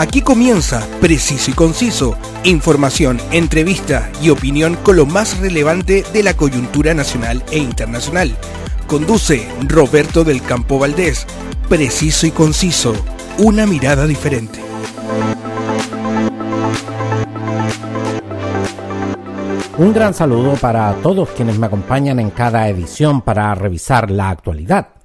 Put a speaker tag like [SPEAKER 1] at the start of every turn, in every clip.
[SPEAKER 1] Aquí comienza Preciso y Conciso, información, entrevista y opinión con lo más relevante de la coyuntura nacional e internacional. Conduce Roberto del Campo Valdés. Preciso y Conciso, una mirada diferente.
[SPEAKER 2] Un gran saludo para todos quienes me acompañan en cada edición para revisar la actualidad.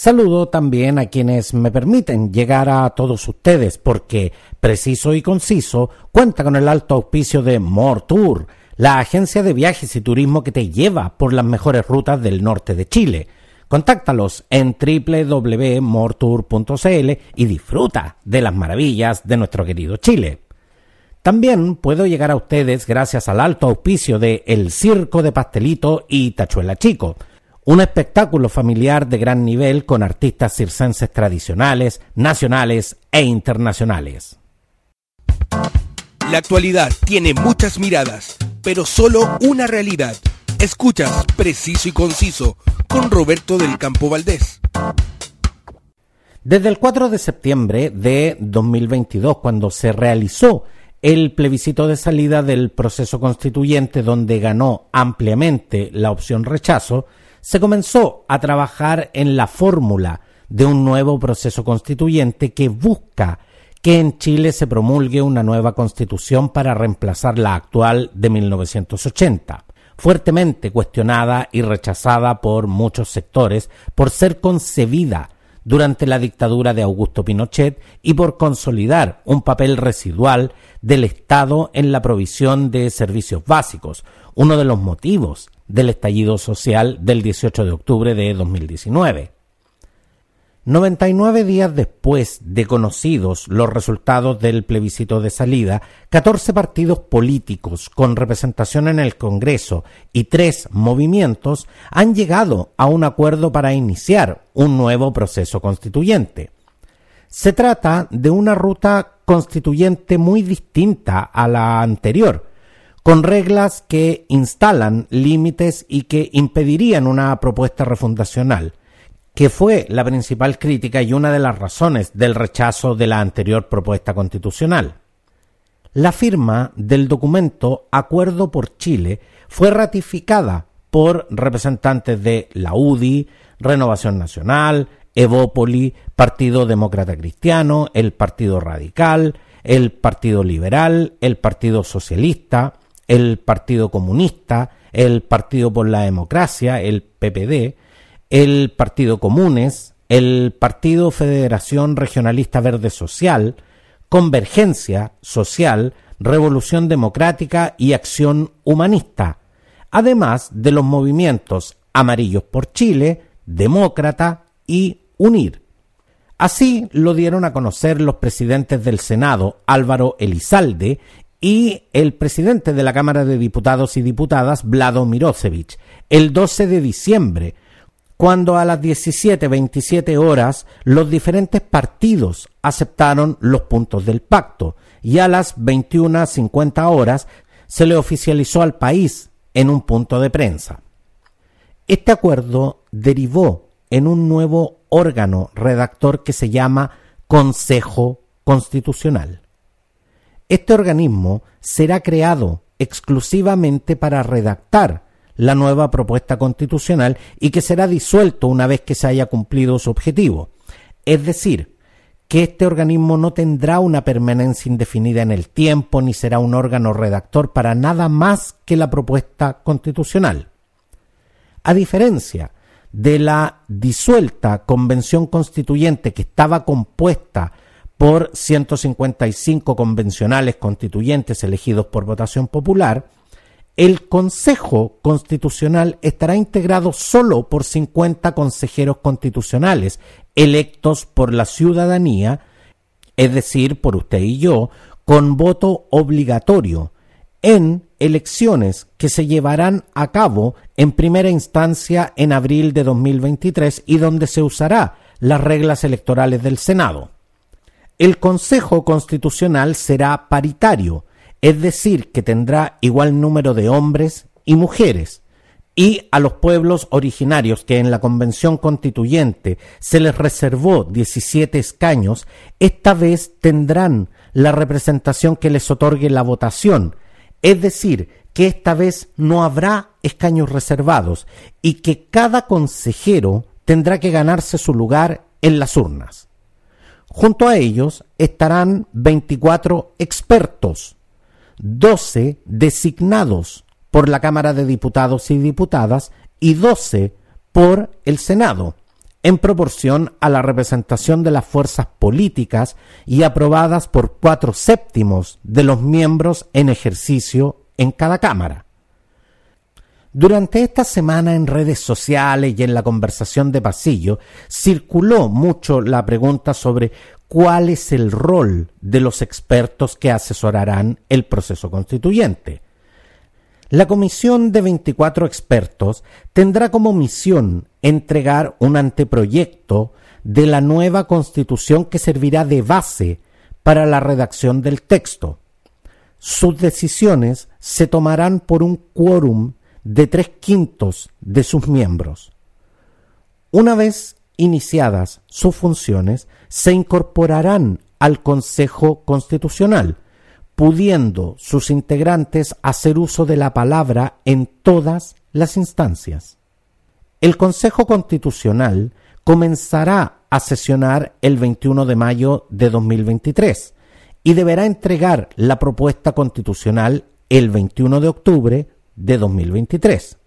[SPEAKER 2] Saludo también a quienes me permiten llegar a todos ustedes porque Preciso y Conciso cuenta con el alto auspicio de More Tour, la agencia de viajes y turismo que te lleva por las mejores rutas del norte de Chile. Contáctalos en www.mortour.cl y disfruta de las maravillas de nuestro querido Chile. También puedo llegar a ustedes gracias al alto auspicio de El Circo de Pastelito y Tachuela Chico un espectáculo familiar de gran nivel con artistas circenses tradicionales, nacionales e internacionales.
[SPEAKER 1] La actualidad tiene muchas miradas, pero solo una realidad. Escuchas Preciso y Conciso con Roberto del Campo Valdés.
[SPEAKER 2] Desde el 4 de septiembre de 2022, cuando se realizó el plebiscito de salida del proceso constituyente donde ganó ampliamente la opción rechazo, se comenzó a trabajar en la fórmula de un nuevo proceso constituyente que busca que en Chile se promulgue una nueva constitución para reemplazar la actual de 1980, fuertemente cuestionada y rechazada por muchos sectores por ser concebida durante la dictadura de Augusto Pinochet y por consolidar un papel residual del Estado en la provisión de servicios básicos, uno de los motivos del estallido social del 18 de octubre de 2019. 99 días después de conocidos los resultados del plebiscito de salida, 14 partidos políticos con representación en el Congreso y tres movimientos han llegado a un acuerdo para iniciar un nuevo proceso constituyente. Se trata de una ruta constituyente muy distinta a la anterior, con reglas que instalan límites y que impedirían una propuesta refundacional, que fue la principal crítica y una de las razones del rechazo de la anterior propuesta constitucional. La firma del documento Acuerdo por Chile fue ratificada por representantes de la UDI, Renovación Nacional, Evópoli, Partido Demócrata Cristiano, el Partido Radical, el Partido Liberal, el Partido Socialista, el Partido Comunista, el Partido por la Democracia, el PPD, el Partido Comunes, el Partido Federación Regionalista Verde Social, Convergencia Social, Revolución Democrática y Acción Humanista, además de los movimientos Amarillos por Chile, Demócrata y Unir. Así lo dieron a conocer los presidentes del Senado Álvaro Elizalde y el presidente de la Cámara de Diputados y Diputadas, Vlado Mirosevich, el 12 de diciembre, cuando a las 17.27 horas los diferentes partidos aceptaron los puntos del pacto y a las 21.50 horas se le oficializó al país en un punto de prensa. Este acuerdo derivó en un nuevo órgano redactor que se llama Consejo Constitucional. Este organismo será creado exclusivamente para redactar la nueva propuesta constitucional y que será disuelto una vez que se haya cumplido su objetivo. Es decir, que este organismo no tendrá una permanencia indefinida en el tiempo ni será un órgano redactor para nada más que la propuesta constitucional. A diferencia de la disuelta convención constituyente que estaba compuesta por 155 convencionales constituyentes elegidos por votación popular, el Consejo Constitucional estará integrado solo por 50 consejeros constitucionales electos por la ciudadanía, es decir, por usted y yo, con voto obligatorio en elecciones que se llevarán a cabo en primera instancia en abril de 2023 y donde se usará las reglas electorales del Senado. El Consejo Constitucional será paritario, es decir, que tendrá igual número de hombres y mujeres, y a los pueblos originarios que en la Convención Constituyente se les reservó 17 escaños, esta vez tendrán la representación que les otorgue la votación, es decir, que esta vez no habrá escaños reservados y que cada consejero tendrá que ganarse su lugar en las urnas. Junto a ellos estarán 24 expertos, 12 designados por la Cámara de Diputados y Diputadas y 12 por el Senado, en proporción a la representación de las fuerzas políticas y aprobadas por cuatro séptimos de los miembros en ejercicio en cada Cámara. Durante esta semana en redes sociales y en la conversación de pasillo circuló mucho la pregunta sobre cuál es el rol de los expertos que asesorarán el proceso constituyente. La comisión de 24 expertos tendrá como misión entregar un anteproyecto de la nueva constitución que servirá de base para la redacción del texto. Sus decisiones se tomarán por un quórum de tres quintos de sus miembros. Una vez iniciadas sus funciones, se incorporarán al Consejo Constitucional, pudiendo sus integrantes hacer uso de la palabra en todas las instancias. El Consejo Constitucional comenzará a sesionar el 21 de mayo de 2023 y deberá entregar la propuesta constitucional el 21 de octubre de 2023.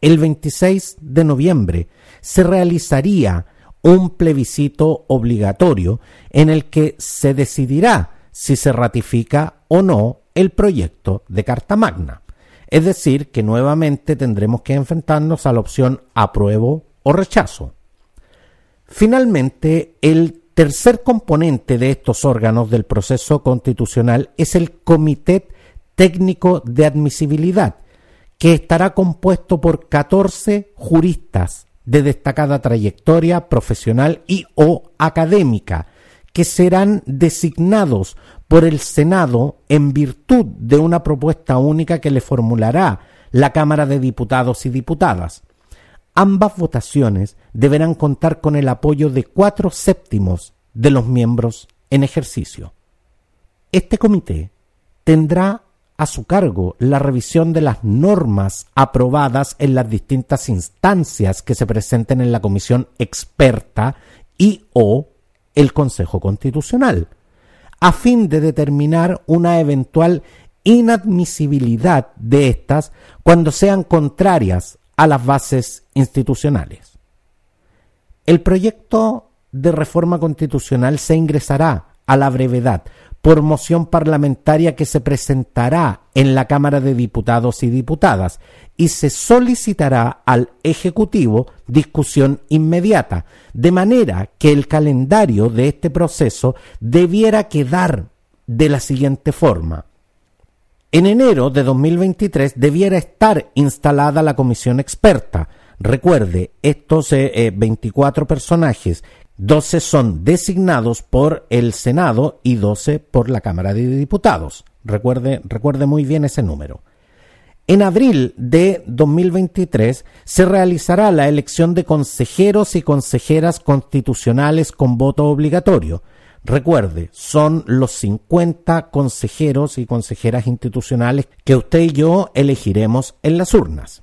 [SPEAKER 2] El 26 de noviembre se realizaría un plebiscito obligatorio en el que se decidirá si se ratifica o no el proyecto de Carta Magna. Es decir, que nuevamente tendremos que enfrentarnos a la opción apruebo o rechazo. Finalmente, el tercer componente de estos órganos del proceso constitucional es el Comité Técnico de Admisibilidad, que estará compuesto por 14 juristas de destacada trayectoria profesional y o académica, que serán designados por el Senado en virtud de una propuesta única que le formulará la Cámara de Diputados y Diputadas. Ambas votaciones deberán contar con el apoyo de cuatro séptimos de los miembros en ejercicio. Este comité tendrá a su cargo la revisión de las normas aprobadas en las distintas instancias que se presenten en la comisión experta y o el Consejo Constitucional, a fin de determinar una eventual inadmisibilidad de estas cuando sean contrarias a las bases institucionales. El proyecto de reforma constitucional se ingresará a la brevedad por moción parlamentaria que se presentará en la Cámara de Diputados y Diputadas y se solicitará al Ejecutivo discusión inmediata, de manera que el calendario de este proceso debiera quedar de la siguiente forma. En enero de 2023 debiera estar instalada la comisión experta. Recuerde, estos 24 eh, personajes 12 son designados por el Senado y 12 por la Cámara de Diputados. Recuerde, recuerde muy bien ese número. En abril de 2023 se realizará la elección de consejeros y consejeras constitucionales con voto obligatorio. Recuerde, son los 50 consejeros y consejeras institucionales que usted y yo elegiremos en las urnas.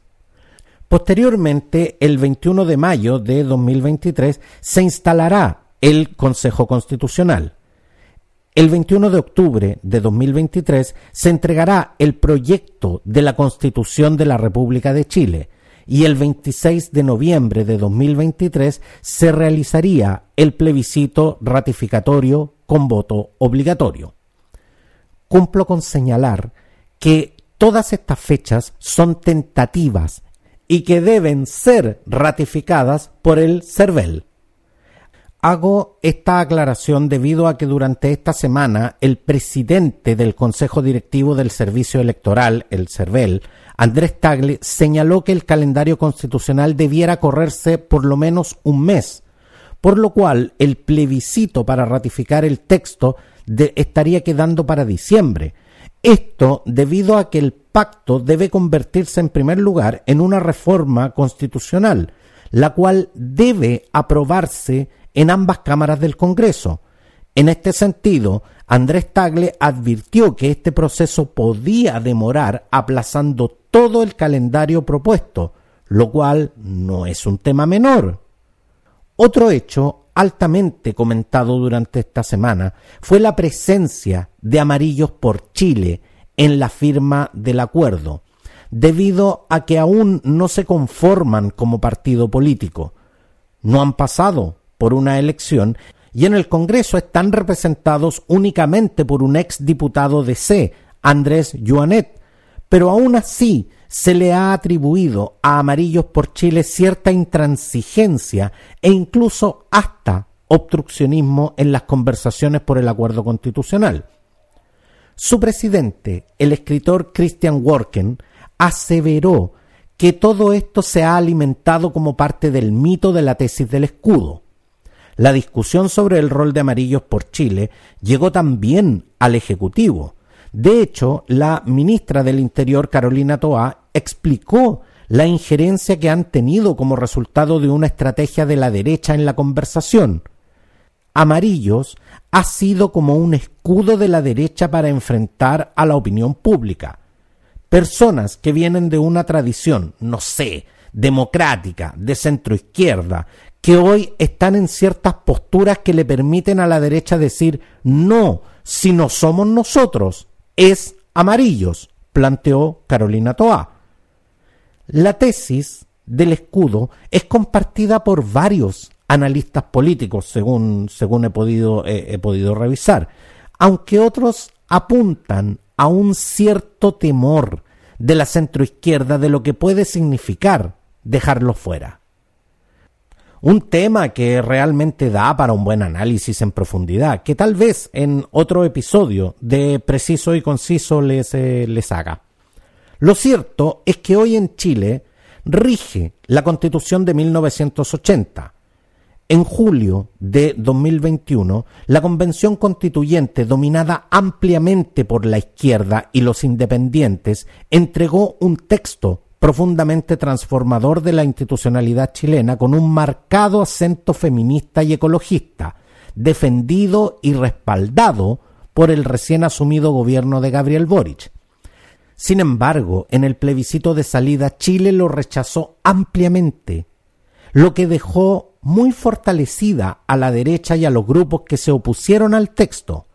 [SPEAKER 2] Posteriormente, el 21 de mayo de 2023, se instalará el Consejo Constitucional. El 21 de octubre de 2023 se entregará el proyecto de la Constitución de la República de Chile y el 26 de noviembre de 2023 se realizaría el plebiscito ratificatorio con voto obligatorio. Cumplo con señalar que todas estas fechas son tentativas y que deben ser ratificadas por el CERVEL. Hago esta aclaración debido a que durante esta semana el presidente del Consejo Directivo del Servicio Electoral, el CERVEL, Andrés Tagle, señaló que el calendario constitucional debiera correrse por lo menos un mes, por lo cual el plebiscito para ratificar el texto estaría quedando para diciembre, esto debido a que el pacto debe convertirse en primer lugar en una reforma constitucional, la cual debe aprobarse en ambas cámaras del Congreso. En este sentido, Andrés Tagle advirtió que este proceso podía demorar aplazando todo el calendario propuesto, lo cual no es un tema menor. Otro hecho altamente comentado durante esta semana fue la presencia de Amarillos por Chile en la firma del acuerdo, debido a que aún no se conforman como partido político. No han pasado por una elección y en el Congreso están representados únicamente por un ex diputado de C, Andrés Joanet, pero aún así se le ha atribuido a Amarillos por Chile cierta intransigencia e incluso hasta obstruccionismo en las conversaciones por el acuerdo constitucional. Su presidente, el escritor Christian Worken, aseveró que todo esto se ha alimentado como parte del mito de la tesis del escudo. La discusión sobre el rol de amarillos por Chile llegó también al Ejecutivo. De hecho, la ministra del Interior, Carolina Toá, explicó la injerencia que han tenido como resultado de una estrategia de la derecha en la conversación. Amarillos ha sido como un escudo de la derecha para enfrentar a la opinión pública. Personas que vienen de una tradición, no sé, democrática, de centro izquierda, que hoy están en ciertas posturas que le permiten a la derecha decir no, si no somos nosotros, es amarillos, planteó Carolina Toa. La tesis del escudo es compartida por varios analistas políticos, según, según he, podido, he podido revisar, aunque otros apuntan a un cierto temor de la centroizquierda de lo que puede significar dejarlo fuera. Un tema que realmente da para un buen análisis en profundidad, que tal vez en otro episodio de Preciso y Conciso les, eh, les haga. Lo cierto es que hoy en Chile rige la Constitución de 1980, en julio de 2021, la Convención Constituyente, dominada ampliamente por la izquierda y los independientes, entregó un texto profundamente transformador de la institucionalidad chilena con un marcado acento feminista y ecologista, defendido y respaldado por el recién asumido gobierno de Gabriel Boric. Sin embargo, en el plebiscito de salida Chile lo rechazó ampliamente, lo que dejó muy fortalecida a la derecha y a los grupos que se opusieron al texto.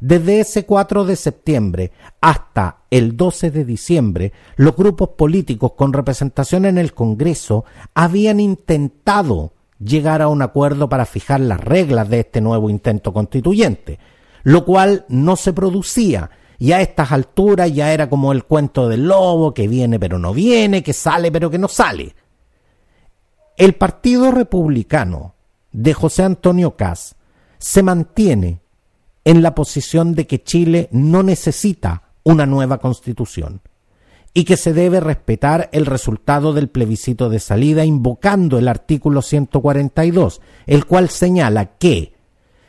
[SPEAKER 2] Desde ese 4 de septiembre hasta el 12 de diciembre, los grupos políticos con representación en el Congreso habían intentado llegar a un acuerdo para fijar las reglas de este nuevo intento constituyente, lo cual no se producía y a estas alturas ya era como el cuento del lobo que viene pero no viene, que sale pero que no sale. El Partido Republicano de José Antonio Caz se mantiene en la posición de que Chile no necesita una nueva constitución y que se debe respetar el resultado del plebiscito de salida invocando el artículo 142, el cual señala que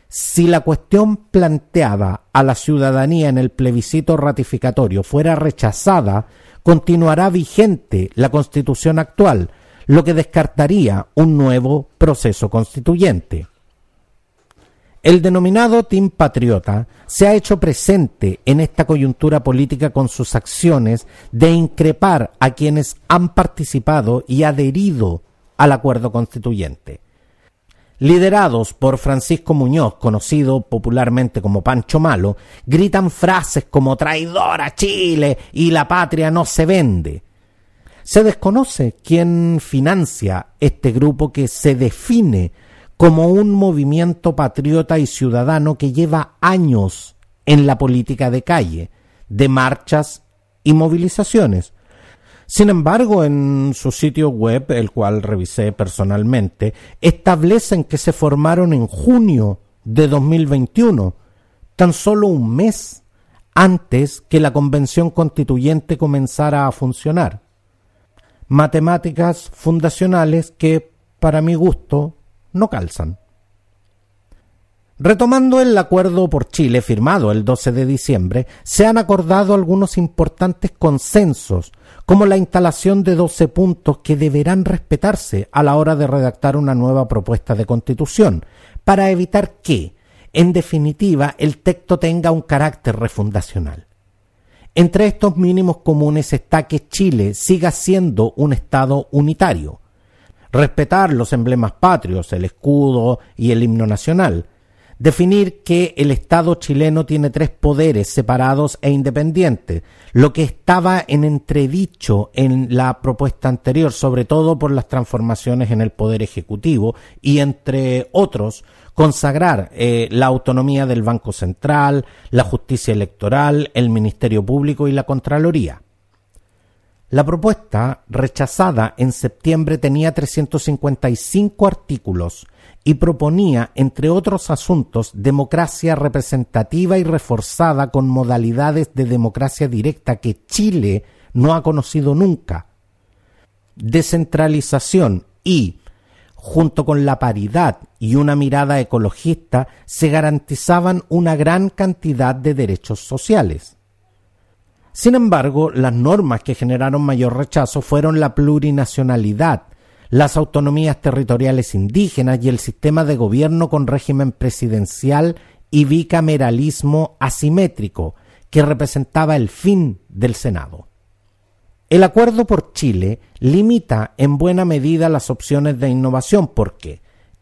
[SPEAKER 2] si la cuestión planteada a la ciudadanía en el plebiscito ratificatorio fuera rechazada, continuará vigente la constitución actual, lo que descartaría un nuevo proceso constituyente. El denominado Team Patriota se ha hecho presente en esta coyuntura política con sus acciones de increpar a quienes han participado y adherido al acuerdo constituyente. Liderados por Francisco Muñoz, conocido popularmente como Pancho Malo, gritan frases como traidor a Chile y la patria no se vende, se desconoce quién financia este grupo que se define como un movimiento patriota y ciudadano que lleva años en la política de calle, de marchas y movilizaciones. Sin embargo, en su sitio web, el cual revisé personalmente, establecen que se formaron en junio de 2021, tan solo un mes antes que la convención constituyente comenzara a funcionar matemáticas fundacionales que, para mi gusto, no calzan. Retomando el acuerdo por Chile firmado el 12 de diciembre, se han acordado algunos importantes consensos, como la instalación de 12 puntos que deberán respetarse a la hora de redactar una nueva propuesta de constitución, para evitar que, en definitiva, el texto tenga un carácter refundacional. Entre estos mínimos comunes está que Chile siga siendo un Estado unitario, respetar los emblemas patrios, el escudo y el himno nacional, definir que el Estado chileno tiene tres poderes separados e independientes, lo que estaba en entredicho en la propuesta anterior, sobre todo por las transformaciones en el Poder Ejecutivo y, entre otros, consagrar eh, la autonomía del Banco Central, la justicia electoral, el Ministerio Público y la Contraloría. La propuesta, rechazada en septiembre, tenía 355 artículos y proponía, entre otros asuntos, democracia representativa y reforzada con modalidades de democracia directa que Chile no ha conocido nunca, descentralización y, junto con la paridad y una mirada ecologista, se garantizaban una gran cantidad de derechos sociales. Sin embargo, las normas que generaron mayor rechazo fueron la plurinacionalidad, las autonomías territoriales indígenas y el sistema de gobierno con régimen presidencial y bicameralismo asimétrico, que representaba el fin del Senado. El acuerdo por Chile limita en buena medida las opciones de innovación porque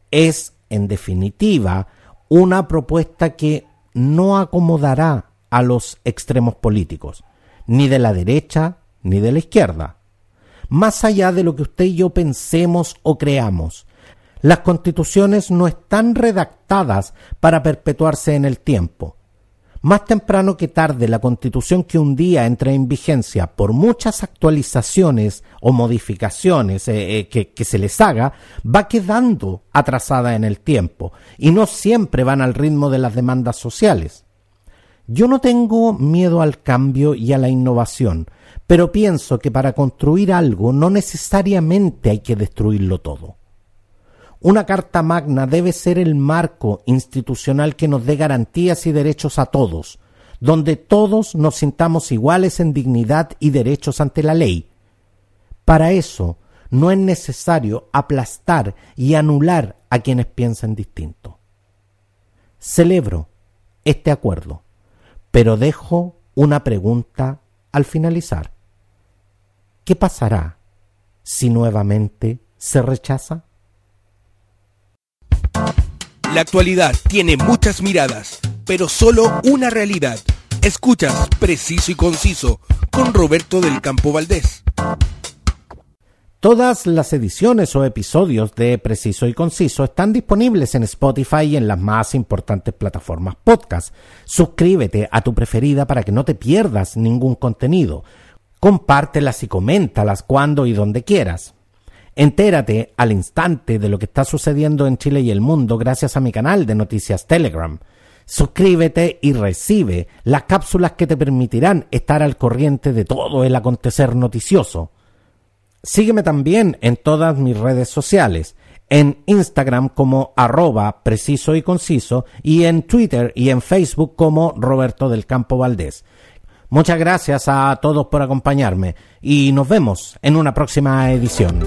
[SPEAKER 2] es, en definitiva, una propuesta que no acomodará a los extremos políticos, ni de la derecha ni de la izquierda más allá de lo que usted y yo pensemos o creamos. Las constituciones no están redactadas para perpetuarse en el tiempo. Más temprano que tarde, la constitución que un día entra en vigencia por muchas actualizaciones o modificaciones eh, eh, que, que se les haga, va quedando atrasada en el tiempo y no siempre van al ritmo de las demandas sociales. Yo no tengo miedo al cambio y a la innovación, pero pienso que para construir algo no necesariamente hay que destruirlo todo. Una Carta Magna debe ser el marco institucional que nos dé garantías y derechos a todos, donde todos nos sintamos iguales en dignidad y derechos ante la ley. Para eso no es necesario aplastar y anular a quienes piensan distinto. Celebro este acuerdo, pero dejo una pregunta al finalizar. ¿Qué pasará si nuevamente se rechaza?
[SPEAKER 1] La actualidad tiene muchas miradas, pero solo una realidad. Escuchas Preciso y Conciso con Roberto del Campo Valdés.
[SPEAKER 2] Todas las ediciones o episodios de Preciso y Conciso están disponibles en Spotify y en las más importantes plataformas podcast. Suscríbete a tu preferida para que no te pierdas ningún contenido. Compártelas y coméntalas cuando y donde quieras. Entérate al instante de lo que está sucediendo en Chile y el mundo gracias a mi canal de noticias Telegram. Suscríbete y recibe las cápsulas que te permitirán estar al corriente de todo el acontecer noticioso. Sígueme también en todas mis redes sociales, en Instagram como arroba preciso y conciso y en Twitter y en Facebook como Roberto del Campo Valdés. Muchas gracias a todos por acompañarme y nos vemos en una próxima edición.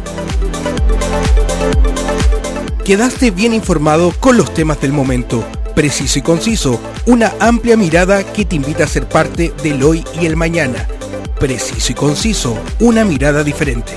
[SPEAKER 1] Quedaste bien informado con los temas del momento, preciso y conciso, una amplia mirada que te invita a ser parte del hoy y el mañana preciso y conciso, una mirada diferente.